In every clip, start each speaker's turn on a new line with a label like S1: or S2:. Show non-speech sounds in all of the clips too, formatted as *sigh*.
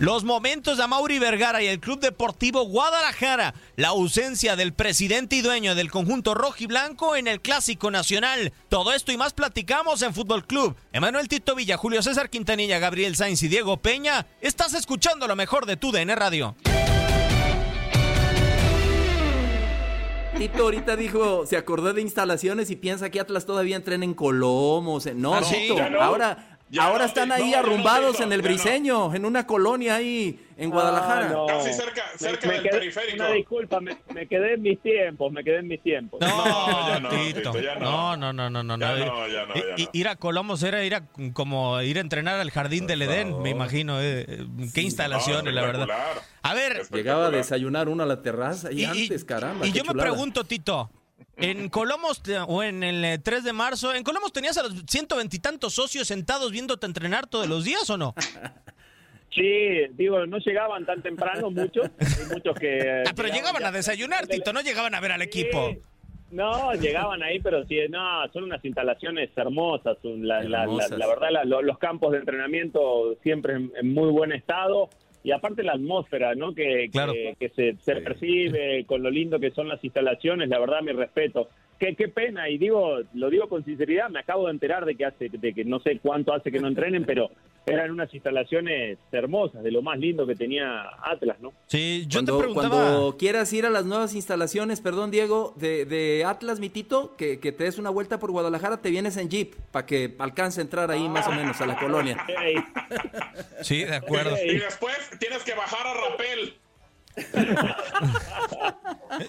S1: Los momentos de Mauri Vergara y el Club Deportivo Guadalajara, la ausencia del presidente y dueño del conjunto rojo y blanco en el Clásico Nacional. Todo esto y más platicamos en Fútbol Club. Emanuel Tito Villa, Julio César Quintanilla, Gabriel Sainz y Diego Peña. Estás escuchando lo mejor de tu DN Radio.
S2: Tito ahorita dijo, se acordó de instalaciones y piensa que Atlas todavía entrena en Colomos. No,
S1: Ah, sí,
S2: Tito,
S1: ya no.
S2: ahora,
S3: Ya
S2: ahora
S3: no,
S2: están
S3: no,
S2: ahí
S3: no,
S2: arrumbados en el. Briseño, en una colonia ahí en Guadalajara.
S4: Ah, no.
S3: Casi cerca, cerca
S4: me
S3: del
S4: quedé-
S3: periférico.
S4: Una disculpa, me, me quedé en mis tiempos, me quedé en mis tiempos.
S1: No,
S3: No, ya no,
S1: Tito.
S3: Tito, ya
S1: no,
S3: no.
S1: no, no, no, no.
S3: Ya
S1: no.
S3: no, ya no,
S1: I-
S3: ya
S1: i-
S3: no.
S1: Ir a Colomos era ir a, como ir a entrenar al jardín del Edén, me imagino. eh, Qué instalaciones, la verdad. A ver,
S2: Llegaba a desayunar uno a la terraza y,
S1: y,
S2: antes,
S1: y-
S2: caramba.
S1: y yo me pregunto, Tito, en *laughs* Colomos o en el eh, 3 de marzo, ¿en Colomos tenías a los ciento veintitantos socios sentados viéndote entrenar todos los días o no?
S4: Sí, digo, no llegaban tan temprano muchos, hay muchos que...
S1: Ah, pero llegaban
S4: ya-
S1: a desayunar, Tito, no llegaban a ver al equipo.
S4: No, llegaban ahí, pero sí, no, son unas instalaciones hermosas. un- La, la- la- la verdad, los campos de entrenamiento siempre en, en muy buen estado. Y aparte la atmósfera, ¿no? Que,
S1: Claro.
S4: que, que se, se percibe con lo lindo que son las instalaciones, la verdad, mi respeto. Qué, qué pena, y digo, lo digo con sinceridad, me acabo de enterar de que hace, de que no sé cuánto hace que no entrenen, pero eran unas instalaciones hermosas, de lo más lindo que tenía Atlas, ¿no?
S1: Sí, yo
S2: Cuando,
S1: te preguntaba...
S2: cuando quieras ir a las nuevas instalaciones, perdón Diego, de, de Atlas, mi Tito, que, que te des una vuelta por Guadalajara, te vienes en Jeep para que alcance a entrar ahí más o menos a la colonia. *laughs*
S1: Sí, de acuerdo.
S3: Y después tienes que bajar a rapel.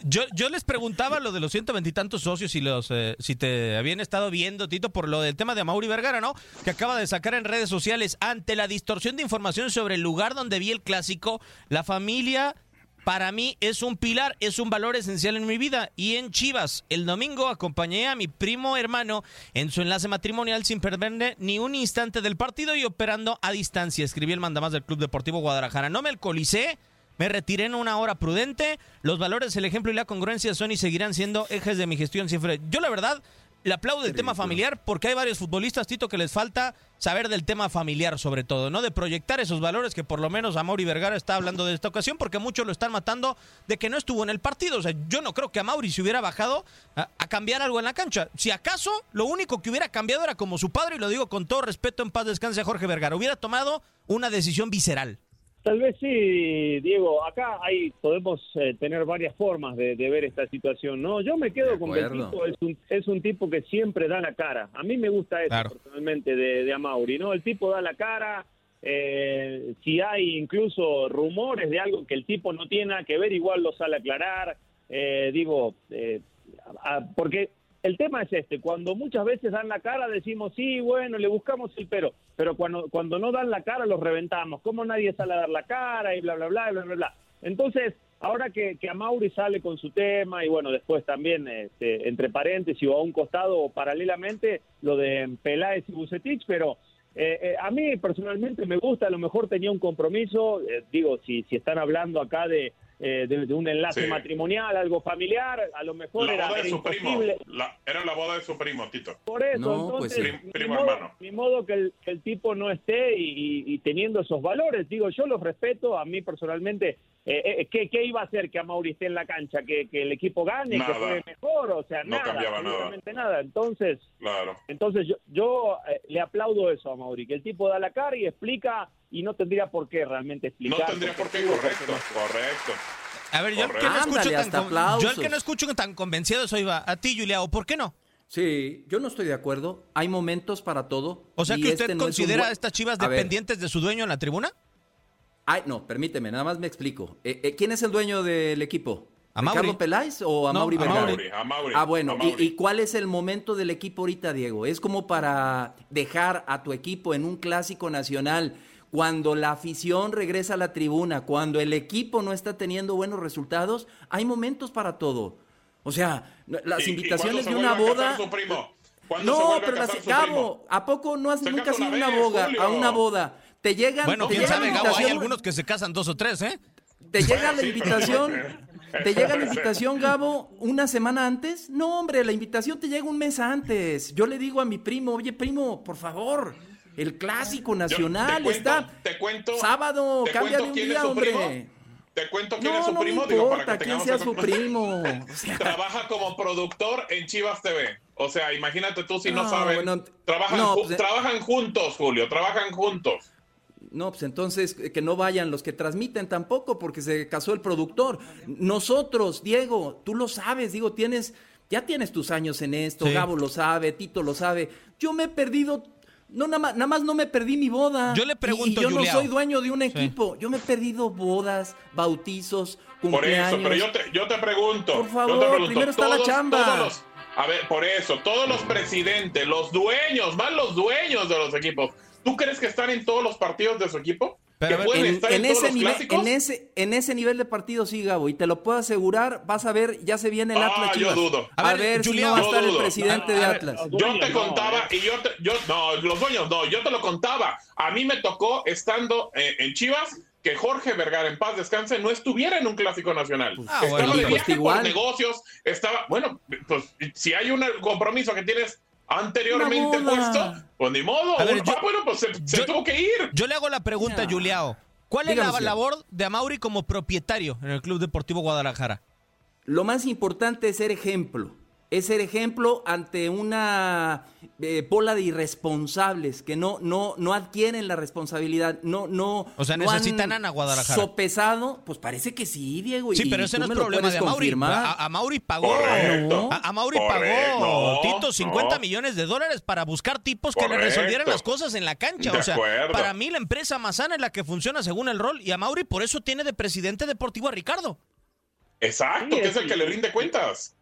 S1: Yo, les preguntaba lo de los ciento veintitantos socios y los eh, si te habían estado viendo, Tito, por lo del tema de Mauri Vergara, ¿no? Que acaba de sacar en redes sociales ante la distorsión de información sobre el lugar donde vi el clásico, la familia para mí es un pilar, es un valor esencial en mi vida. Y en Chivas, el domingo acompañé a mi primo hermano en su enlace matrimonial sin perderle ni un instante del partido y operando a distancia. Escribí el mandamás del Club Deportivo Guadalajara. No me alcoholicé, me retiré en una hora prudente. Los valores, el ejemplo y la congruencia son y seguirán siendo ejes de mi gestión siempre. Yo la verdad le aplaudo el tema familiar porque hay varios futbolistas, Tito, que les falta saber del tema familiar sobre todo, ¿no? De proyectar esos valores que por lo menos a Mauri Vergara está hablando de esta ocasión porque muchos lo están matando de que no estuvo en el partido. O sea, yo no creo que a Mauri se hubiera bajado a, a cambiar algo en la cancha. Si acaso, lo único que hubiera cambiado era como su padre, y lo digo con todo respeto, en paz descanse a Jorge Vergara, hubiera tomado una decisión visceral.
S4: Tal vez sí, Diego. Acá hay, podemos eh, tener varias formas de, de ver esta situación, ¿no? Yo me quedo con que el
S2: acuerdo.
S4: tipo es un, es un tipo que siempre da la cara. A mí me gusta eso
S1: Claro.
S4: personalmente de, de Amauri, ¿no? El tipo da la cara. eh, si hay incluso rumores de algo que el tipo no tiene nada que ver, igual lo sale a aclarar. Eh, digo, eh, a- a- porque el tema es este, cuando muchas veces dan la cara decimos, sí, bueno, le buscamos el pero, pero cuando, cuando no dan la cara los reventamos, como nadie sale a dar la cara y bla, bla, bla, bla, bla, bla. Entonces, ahora que, que Amauri sale con su tema y bueno, después también, este, entre paréntesis o a un costado o paralelamente, lo de Peláez y Bucetich, pero eh, eh, a mí personalmente me gusta, a lo mejor tenía un compromiso, eh, digo, si, si están hablando acá de, eh, de, de un enlace
S3: Sí.
S4: matrimonial, algo familiar, a lo mejor
S3: La
S4: era,
S3: boda de
S4: era
S3: su primo.
S4: imposible.
S3: La- era la boda de su primo, Tito.
S4: Por eso,
S2: No, pues
S4: entonces,
S3: sí.
S4: ni,
S3: Primo
S4: modo,
S3: hermano.
S4: ni modo que el, que el tipo no esté y, y- y teniendo esos valores. Digo, yo los respeto, a mí personalmente, eh, eh, ¿qué, qué iba a hacer que a Mauri esté en la cancha? ¿Que, que el equipo gane, que juegue mejor? O sea,
S3: No
S4: nada,
S3: cambiaba nada.
S4: absolutamente nada. Entonces,
S3: Claro.
S4: entonces yo, yo eh, le aplaudo eso a Mauri, que el tipo da la cara y explica y no tendría por qué realmente
S3: No
S4: explicar.
S3: tendría por qué, correcto, correcto.
S1: A ver, yo el que no
S2: Ándale,
S1: escucho tan, con-
S2: aplausos.
S1: yo el que no escucho tan convencido soy va a ti, Juliao. ¿Por qué no?
S2: Sí, yo no estoy de acuerdo. Hay momentos para todo.
S1: O sea que
S2: este
S1: usted
S2: no es un
S1: considera
S2: buen-
S1: a estas chivas
S2: A ver,
S1: dependientes de su dueño en la tribuna.
S2: Ay, no, permíteme, nada más me explico. Eh, eh, ¿Quién es el dueño del equipo? ¿Ricardo Peláez o a
S1: No,
S2: Mauri
S1: a
S3: A
S2: Vergara?
S3: Mauri, a Mauri.
S2: Ah, bueno, ¿y, cuál es el momento del equipo ahorita, Diego? ¿Es como para dejar a tu equipo en un clásico nacional cuando la afición regresa a la tribuna, cuando el equipo no está teniendo buenos resultados? Hay momentos para todo. O sea, las
S3: ¿Y- y
S2: invitaciones de una
S3: vuelve a casar
S2: boda...
S3: su primo? ¿Cuándo se
S2: No, pero las,
S3: primo?
S2: ¿a poco no has
S3: Se
S2: nunca ido
S3: una
S2: una
S3: vez,
S2: boda,
S3: Julio.
S2: a una boda? Te llegan,
S1: Bueno,
S2: te
S1: quién
S2: llega la
S1: sabe, Gabo, hay algunos que se casan dos o tres, ¿eh?
S2: te llega la invitación, te llega la invitación, Gabo, una semana antes. No, hombre, la invitación te llega un mes antes. Yo le digo a mi primo, oye, primo, por favor, el clásico
S3: Yo-
S2: nacional
S3: te cuento-
S2: está
S3: Te cuento.
S2: sábado,
S3: te
S2: cambia de
S3: cuento
S2: un
S3: quién
S2: día,
S3: es su
S2: hombre.
S3: primo. Te cuento quién es
S2: No,
S3: su
S2: no
S3: primo, digo, para
S2: importa
S3: que
S2: quién sea su primo. *laughs* O sea,
S3: Trabaja como productor en Chivas TV. O sea, imagínate tú si no,
S2: No, bueno,
S3: trabajan,
S2: no,
S3: ju-
S2: pues,
S3: trabajan juntos, Julio, trabajan juntos.
S2: No, pues entonces eh, que no vayan los que transmiten tampoco, porque se casó el productor. Nosotros, Diego, tú lo sabes, digo, tienes, ya tienes tus años en esto,
S1: Sí.
S2: Gabo lo sabe, Tito lo sabe. Yo me he perdido, no nada más, nada más no me perdí mi boda.
S1: Yo le pregunto,
S2: y yo no soy dueño de un equipo, yo me he perdido bodas, bautizos,
S3: Por
S2: cumpleaños.
S3: eso, pero yo te, yo te pregunto.
S2: Por
S3: yo
S2: favor,
S3: te pregunto,
S2: primero está la chamba.
S3: todos los- a ver, por eso, todos los presidentes, los dueños, más los dueños de los equipos, ¿tú crees que están en todos los partidos de su equipo?
S1: Pero,
S3: ¿Que
S1: ver,
S3: pueden
S2: En,
S3: estar en,
S2: en
S3: todos
S2: ese
S3: los
S2: nivel,
S3: clásicos?
S2: en, ese, en ese nivel de partido sí, Gabo, y te lo puedo asegurar, vas a ver, ya se viene el
S3: Ah,
S2: Atlas
S3: yo
S2: Chivas.
S3: dudo.
S2: A,
S1: A ver,
S2: ver, si
S1: Julián,
S2: no va a
S3: yo
S2: estar el presidente de
S4: ver,
S2: Atlas.
S4: los
S3: Yo te
S4: no,
S3: contaba
S4: ¿eh?
S3: y yo te, yo no, los dueños no, yo te lo contaba. A mí me tocó estando eh, en Chivas que Jorge Vergara en paz descanse no estuviera en un clásico nacional.
S1: Ah,
S3: estaba
S1: bueno,
S3: de
S2: pues
S3: viaje
S2: igual.
S3: por negocios, estaba, bueno, pues si hay un compromiso que tienes anteriormente puesto, pues ni modo.
S1: A ver,
S3: ah,
S1: yo-
S3: bueno, pues se, tuvo que ir.
S1: Yo le hago la pregunta,
S2: Ya.
S1: Juliao. ¿Cuál es
S2: Dígame,
S1: la
S2: señor.
S1: labor de Amauri como propietario en el Club Deportivo Guadalajara?
S2: Lo más importante es ser ejemplo. Es ser ejemplo ante una eh, bola de irresponsables que no, no, no adquieren la responsabilidad, no, no.
S1: O sea,
S2: no han
S1: necesitan a Guadalajara.
S2: Sopesado, pues parece que sí, Diego.
S1: Sí,
S2: y
S1: pero ese no es problema de
S2: confirmar.
S1: A, a Mauri pagó.
S3: Correcto.
S1: A, a Mauri
S3: Correcto.
S1: pagó,
S3: No,
S1: Tito, 50
S3: no.
S1: millones de dólares para buscar tipos que le resolvieran las cosas en la cancha.
S3: De
S1: o sea,
S3: acuerdo.
S1: para mí la empresa Mazana es la que funciona según el rol y a Mauri por eso tiene de presidente deportivo a Ricardo.
S3: Exacto,
S4: Sí,
S3: que es el
S4: sí.
S3: que le rinde cuentas.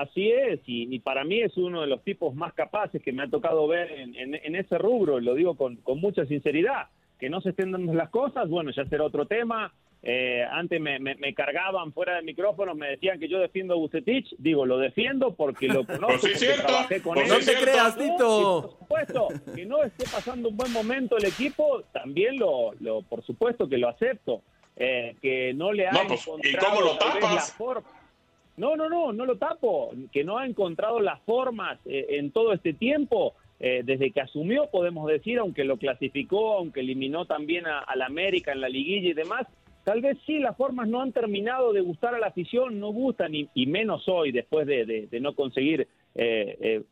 S4: Así es, y, y para mí es uno de los tipos más capaces que me ha tocado ver en, en- en ese rubro, y lo digo con, con mucha sinceridad. Que no se estén dando las cosas, bueno, ya será otro tema. Eh, antes me, me- me cargaban fuera de micrófono, me decían que yo defiendo a Bucetich. Digo, lo defiendo porque lo *laughs* conozco,
S3: Pues sí,
S4: porque
S3: cierto.
S4: trabajé con
S3: Pues
S4: él.
S2: no te creas, Tito.
S4: y por supuesto, que no esté pasando un buen momento el equipo, también lo, lo por supuesto que lo acepto. Eh, que no le ha
S3: No, pues, ¿y cómo lo tapas?
S4: la forma. No, no, no, no lo tapo. Que no ha encontrado las formas eh, en todo este tiempo. eh, desde que asumió, podemos decir, aunque lo clasificó, aunque eliminó también a, a América en la liguilla y demás, tal vez sí las formas no han terminado de gustar a la afición, no gustan, y, menos hoy, después de, de- no conseguir eh, eh,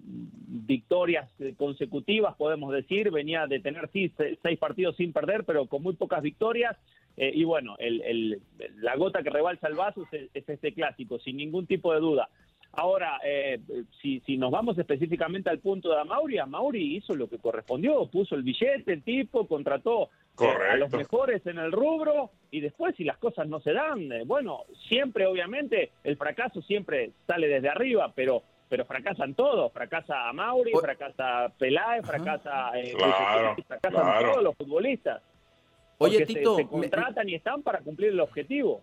S4: victorias eh, consecutivas, podemos decir, venía de tener sí, se- seis partidos sin perder, pero con muy pocas victorias, eh, y bueno, el- el- la gota que rebalsa el vaso es, es este clásico, sin ningún tipo de duda. Ahora, eh, si, si nos vamos específicamente al punto de Amauri, Amauri hizo lo que correspondió, puso el billete, el tipo, contrató eh, a los mejores en el rubro y después si las cosas no se dan, eh, bueno, siempre obviamente el fracaso siempre sale desde arriba, pero pero fracasan todos, fracasa Amauri,
S2: O-
S4: fracasa Peláez, fracasa, eh,
S3: Claro,
S4: fracasan
S3: claro.
S4: todos los futbolistas.
S2: Oye,
S4: se-
S2: Tito,
S4: se,
S2: me-
S4: contratan y están para cumplir el objetivo.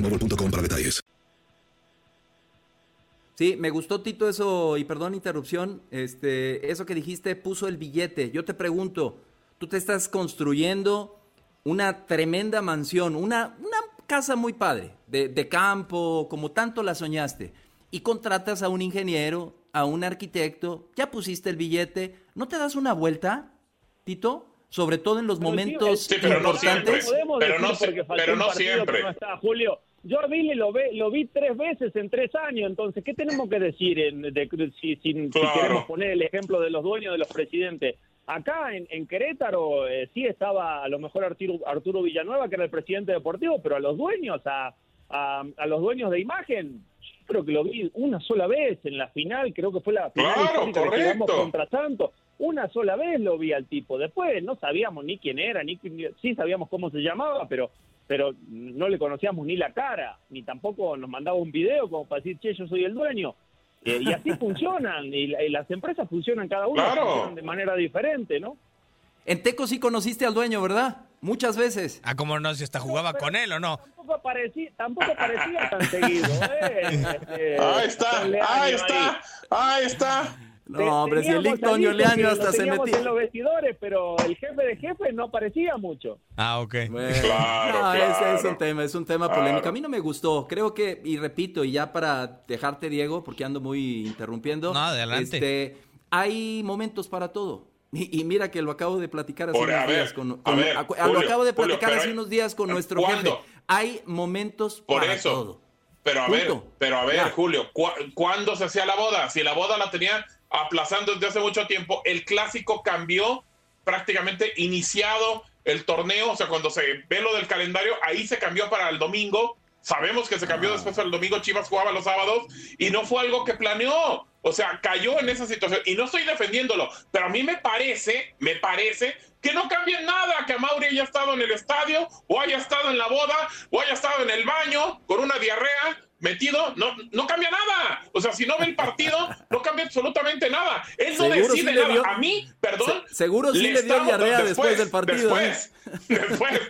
S5: boostmobile.com para detalles.
S2: Sí, me gustó Tito eso, y perdón interrupción, este, eso que dijiste puso el billete. Yo te pregunto, tú te estás construyendo una tremenda mansión, una, una casa muy padre, de, de campo, como tanto la soñaste, y contratas a un ingeniero, a un arquitecto, ya pusiste el billete, ¿no te das una vuelta, Tito? Sobre todo en los
S4: Pero,
S2: momentos
S3: Sí, pero no
S2: importantes.
S3: siempre.
S4: podemos
S3: Pero no pero no siempre.
S4: que no está, Julio. Yo a Billy lo, ve, lo vi tres veces en tres años, entonces, ¿qué tenemos que decir en, de- si, si- si
S3: Claro.
S4: queremos poner el ejemplo de los dueños de los presidentes? Acá en, en Querétaro eh, sí estaba a lo mejor Arturo, Arturo Villanueva, que era el presidente deportivo, pero a los dueños, a, a, a los dueños de imagen, yo creo que lo vi una sola vez en la final, creo que fue la final
S3: Claro,
S4: que llegamos contra Santos. Una sola vez lo vi al tipo. Después no sabíamos ni quién era, ni sí sabíamos cómo se llamaba, pero pero no le conocíamos ni la cara, ni tampoco nos mandaba un video como para decir, che, yo soy el dueño. Eh, y así *laughs* funcionan, y, la- y las empresas funcionan cada una
S3: Claro.
S4: funcionan de manera diferente, ¿no?
S2: En Teco sí conociste al dueño, ¿verdad? Muchas veces.
S1: Ah, cómo no, si hasta jugaba con él o no.
S4: Tampoco parecía, tampoco parecía tan seguido. *laughs* ¿eh? Este,
S3: Ahí está, ahí está, ahí está.
S2: No, hombre, si el Lick Toño Leaño hasta se metía.
S4: en los vestidores, pero el jefe de jefe no parecía mucho.
S1: Ah, ok.
S2: Bueno,
S3: Claro, *laughs*
S2: no, ese es
S3: claro.
S2: un tema, es un tema
S3: Claro.
S2: polémico. A mí no me gustó. Creo que, y repito, y ya para dejarte, Diego, porque ando muy interrumpiendo.
S1: No, adelante.
S2: Este, hay momentos para todo. *laughs* Y, y mira que lo acabo de platicar hace
S3: Por-
S2: unos
S3: ver,
S2: días con,
S3: a
S2: con-
S3: ver,
S2: a-
S3: Julio,
S2: lo acabo de
S3: Julio,
S2: platicar
S3: pero
S2: hace
S3: hay-
S2: unos días con nuestro
S3: ¿Cuándo?
S2: jefe. Hay momentos
S3: Por
S2: para
S3: eso.
S2: todo.
S3: Pero a ver,
S2: Punto.
S3: pero a ver,
S2: Ya.
S3: Julio, ¿cu- ¿cuándo se hacía la boda? Si la boda la tenían aplazando desde hace mucho tiempo, el clásico cambió prácticamente iniciado el torneo, o sea, cuando se ve lo del calendario, ahí se cambió para el domingo. Sabemos que se cambió después el domingo, Chivas jugaba los sábados y no fue algo que planeó. O sea, cayó en esa situación y no estoy defendiéndolo, pero a mí me parece, me parece que no cambia nada que Mauri haya estado en el estadio o haya estado en la boda o haya estado en el baño con una diarrea metido, no, no cambia nada. O sea, si no ve el partido, no cambia absolutamente nada. Él no
S2: sí
S3: decide nada.
S2: dio-
S3: A mí, perdón.
S2: Se- seguro sí le dio diarrea después del partido, ¿eh?
S3: Después, después,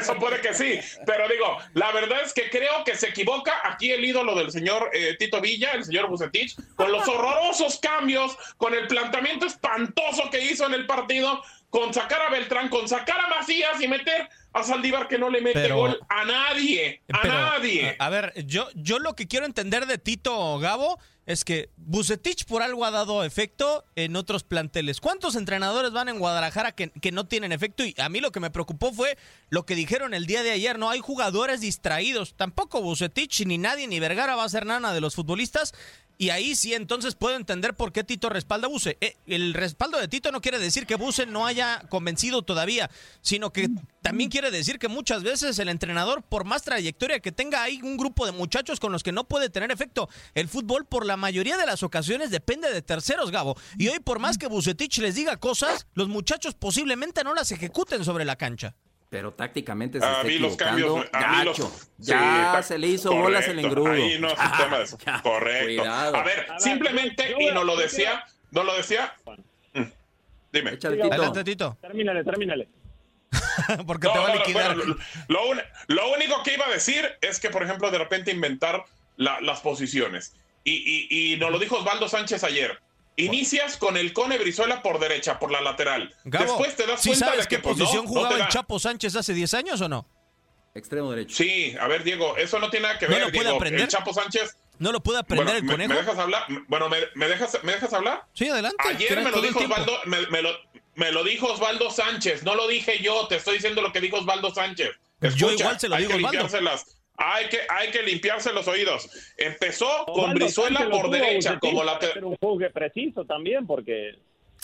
S3: eso puede que sí. Pero digo, la verdad es que creo que se equivoca aquí el ídolo del señor eh, Tito Villa, el señor Bucetich, con los horrorosos cambios, con el planteamiento espantoso que hizo en el partido, con sacar a Beltrán, con sacar a Macías y meter a Saldívar que no le mete
S1: Pero-
S3: gol a nadie, a
S1: Pero,
S3: nadie.
S1: A, a ver, yo, yo lo que quiero entender de Tito Gabo es que Bucetich por algo ha dado efecto en otros planteles. ¿Cuántos entrenadores van en Guadalajara que, que no tienen efecto? Y a mí lo que me preocupó fue lo que dijeron el día de ayer, ¿no? Hay jugadores distraídos. Tampoco Bucetich, ni nadie, ni Vergara va a hacer nada de los futbolistas. Y ahí sí, entonces puedo entender por qué Tito respalda a Buse. Eh, el respaldo de Tito no quiere decir que Buse no haya convencido todavía, sino que también quiere decir que muchas veces el entrenador, por más trayectoria que tenga, hay un grupo de muchachos con los que no puede tener efecto. El fútbol, por la mayoría de las ocasiones, depende de terceros, Gabo. Y hoy, por más que Bucetich les diga cosas, los muchachos posiblemente no las ejecuten sobre la cancha.
S2: Pero tácticamente se
S3: A
S2: está
S3: mí los cambios, a mí los-
S2: gacho.
S3: sí,
S2: ya se le hizo
S3: correcto,
S2: bolas el engrudo.
S3: Ahí no *laughs*
S2: Ya,
S3: correcto.
S2: Cuidado.
S3: A ver, simplemente, y
S4: voy a-
S3: no lo decía, no lo decía. Dime.
S2: Échale, Tito.
S1: Adelante, Tito,
S4: Termínale, termínale. *laughs*
S1: porque
S3: No,
S1: te va a liquidar.
S3: bueno, lo, lo único que iba a decir es que, por ejemplo, de repente inventar la- las posiciones. Y, y, y nos lo dijo Osvaldo Sánchez ayer. Inicias con el Cone Brizuela por derecha, por la lateral.
S1: Gabo,
S3: Después te das
S1: ¿sí
S3: cuenta
S1: sabes
S3: de que
S1: qué
S3: pues, no,
S1: posición
S3: no
S1: jugaba el
S3: da.
S1: Chapo Sánchez hace 10 años o no?
S2: extremo derecho.
S3: Sí, a ver, Diego, eso no tiene nada que
S1: ¿No
S3: ver,
S1: lo puede
S3: Diego.
S1: aprender?
S3: El Chapo Sánchez.
S1: ¿No lo puede aprender
S3: Bueno,
S1: el
S3: me-
S1: conejo?
S3: ¿Me, dejas hablar? Bueno, ¿me, me dejas, ¿me dejas hablar?
S1: Sí, adelante.
S3: Ayer me lo dijo. Osvaldo, me, me lo, me lo dijo Osvaldo Sánchez, no lo dije yo, te estoy diciendo lo que dijo Osvaldo Sánchez.
S1: Yo igual se lo
S3: hay
S1: digo,
S3: que
S1: Osvaldo.
S3: Hay que, hay que limpiarse los oídos. Empezó con Brizuela por
S4: tuvo
S3: derecha, como la
S4: hacer un juzgue preciso también, porque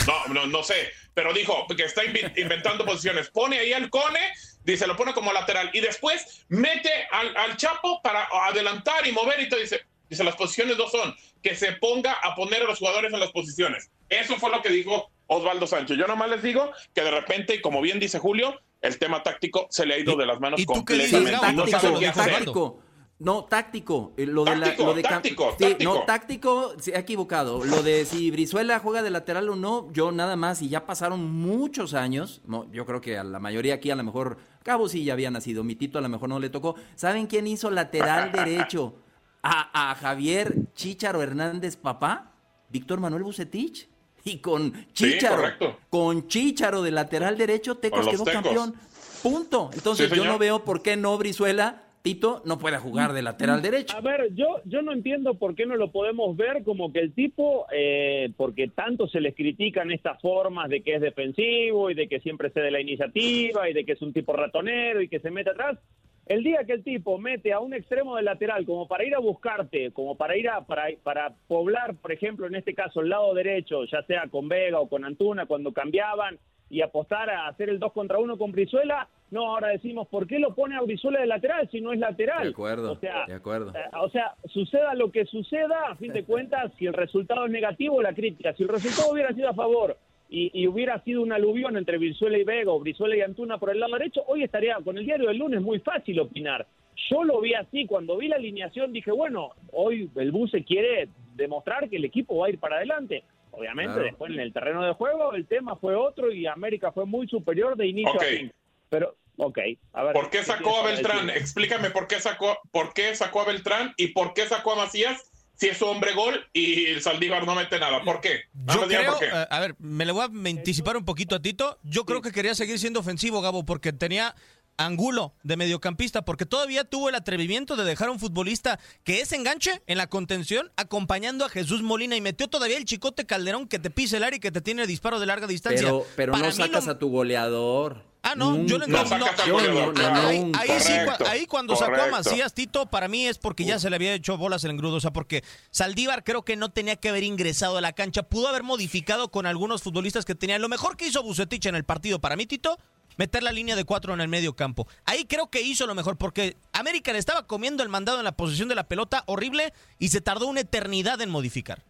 S3: No, no, no sé, pero dijo que está inventando posiciones. Pone ahí al Cone, dice, lo pone como lateral y después mete al, al Chapo para adelantar y mover y te dice, dice, las posiciones dos son que se ponga a poner a los jugadores en las posiciones. Eso fue lo que dijo Osvaldo Sánchez. Yo nomás les digo que de repente, como bien dice Julio, el tema táctico se le ha ido de las manos
S1: y tú qué dices,
S3: completamente. Y no sabe qué hacer.
S2: táctico. No, táctico. Eh, Lo de la-
S3: Táctico,
S2: lo de cam-
S3: táctico,
S2: sí,
S3: táctico.
S2: No, táctico, se ha equivocado. Lo de si Brizuela juega de lateral o no, yo nada más, y ya pasaron muchos años, no, yo creo que a la mayoría aquí a lo mejor, Cabo sí ya había nacido, mi Tito a lo mejor no le tocó. ¿Saben quién hizo lateral *laughs* derecho a, a Javier Chícharo Hernández papá? Víctor Manuel Bucetich. Y con Chícharo,
S3: correcto.
S2: con Chícharo de lateral derecho, Tecos quedó
S3: Tecos.
S2: campeón. Punto. Entonces
S3: Sí,
S2: yo no veo por qué no Brizuela, Tito, no pueda jugar de lateral derecho.
S4: A ver, yo, yo no entiendo por qué no lo podemos ver como que el tipo, eh, porque tanto se les critican estas formas de que es defensivo y de que siempre cede la iniciativa y de que es un tipo ratonero y que se mete atrás. El día que el tipo mete a un extremo de lateral como para ir a buscarte, como para ir a para, para poblar, por ejemplo, en este caso el lado derecho, ya sea con Vega o con Antuna cuando cambiaban y apostar a hacer el 2 contra 1 con Brizuela, no, ahora decimos, ¿por qué lo pone a Brizuela de lateral si no es lateral?
S2: De acuerdo,
S4: O sea,
S2: de acuerdo.
S4: eh, o sea, suceda lo que suceda, a fin de *laughs* cuentas, si el resultado es negativo, la crítica. Si el resultado hubiera sido a favor y, y hubiera sido un aluvión entre Brizuela y Vega o Brizuela y Antuna por el lado derecho, hoy estaría con el diario del lunes muy fácil opinar. Yo lo vi así, cuando vi la alineación dije, bueno, hoy el Buse quiere demostrar que el equipo va a ir para adelante. Obviamente,
S2: Claro.
S4: después en el terreno de juego el tema fue otro y América fue muy superior de inicio a fin. Pero, ok, a ver.
S3: ¿Por qué sacó a Beltrán?
S4: decir?
S3: Explícame por qué sacó, por qué sacó a Beltrán y por qué sacó a Macías si es su hombre gol y el Saldívar no mete nada. ¿Por qué?
S1: Yo creo,
S3: por qué.
S1: eh, a ver, me le voy a anticipar un poquito a Tito. Yo creo que quería seguir siendo ofensivo, Gabo, porque tenía Angulo de mediocampista, porque todavía tuvo el atrevimiento de dejar a un futbolista que es enganche en la contención, acompañando a Jesús Molina y metió todavía el chicote Calderón que te pisa el área y que te tiene disparo de larga distancia.
S2: Pero, pero
S1: Para
S2: no sacas a tu goleador.
S1: Ah, no, yo.
S3: No
S2: no-.
S1: Ahí, ahí sí, ahí cuando sacó a. Macías, Tito, para mí es porque ya se le había hecho bolas el engrudo. O sea, porque Saldívar creo que no tenía que haber ingresado a la cancha. Pudo haber modificado con algunos futbolistas que tenían. Lo mejor que hizo Bucetich en el partido, para mí, Tito, meter la línea de cuatro en el medio campo. Ahí creo que hizo lo mejor, porque América le estaba comiendo el mandado en la posición de la pelota horrible y se tardó una eternidad en modificar.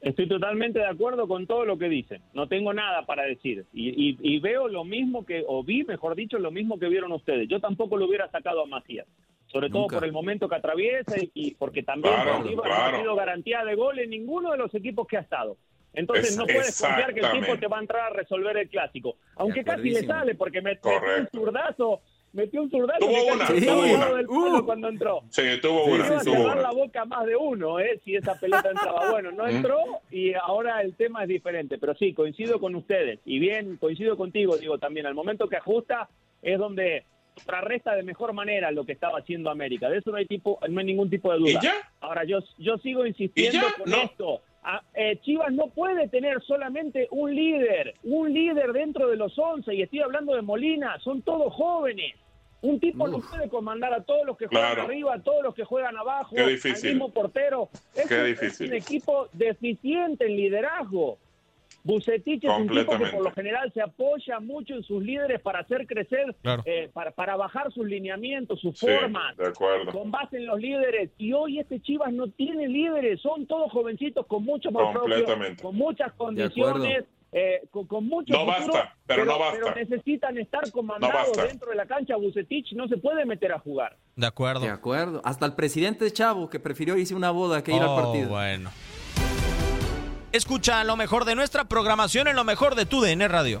S4: Estoy totalmente de acuerdo con todo lo que dicen. No tengo nada para decir. Y, y- y veo lo mismo que, o vi, mejor dicho, lo mismo que vieron ustedes. Yo tampoco lo hubiera sacado a Macías. Sobre todo por el momento que atraviesa y, y porque también
S3: Claro,
S4: no
S3: claro.
S4: ha sido garantía de gol en ninguno de los equipos que ha estado. Entonces
S3: Es-
S4: no puedes confiar que el tipo te va a entrar a resolver el clásico. Aunque casi le sale porque me- metió un zurdazo, metió un zurdazo
S3: Tuvo una,
S2: tuvo una. Uh.
S4: cuando entró.
S3: Sí, tuvo
S2: Sí,
S3: una,
S4: Se iba a
S3: tuvo
S4: cerrar
S3: una.
S4: la boca más de uno, ¿eh? Si esa pelota entraba. *laughs* Bueno, no entró y ahora el tema es diferente. Pero sí, coincido con ustedes. Y bien, coincido contigo, digo también. Al momento que ajusta es donde contrarresta de mejor manera lo que estaba haciendo América. De eso no hay tipo, no hay ningún tipo de duda.
S3: ¿Y ya?
S4: Ahora yo, yo sigo insistiendo con
S3: No.
S4: esto. Ah, eh, Chivas no puede tener solamente un líder, un líder dentro de los 11, y estoy hablando de Molina, son todos jóvenes. Un tipo no puede comandar a todos los que juegan
S3: Claro.
S4: arriba, a todos los que juegan abajo,
S3: Qué
S4: al mismo portero. Es,
S3: Qué
S4: un,
S3: difícil.
S4: es un equipo deficiente en liderazgo. Bucetich es un tipo que por lo general se apoya mucho en sus líderes para hacer crecer,
S1: Claro.
S4: eh, para, para bajar sus lineamientos, sus
S3: Sí,
S4: formas
S3: de acuerdo.
S4: con base en los líderes. Y hoy este Chivas no tiene líderes, son todos jovencitos con mucho más propio, con muchas condiciones, eh, con, con mucho
S3: No
S4: futuro,
S3: basta, pero no basta.
S4: pero necesitan estar comandados dentro de la cancha. Bucetich no se puede meter a jugar.
S1: De acuerdo.
S2: De acuerdo. Hasta el presidente de Chavo, que prefirió irse una boda que ir al
S1: Oh,
S2: partido.
S1: bueno. Escucha lo mejor de nuestra programación en lo mejor de tu DN Radio.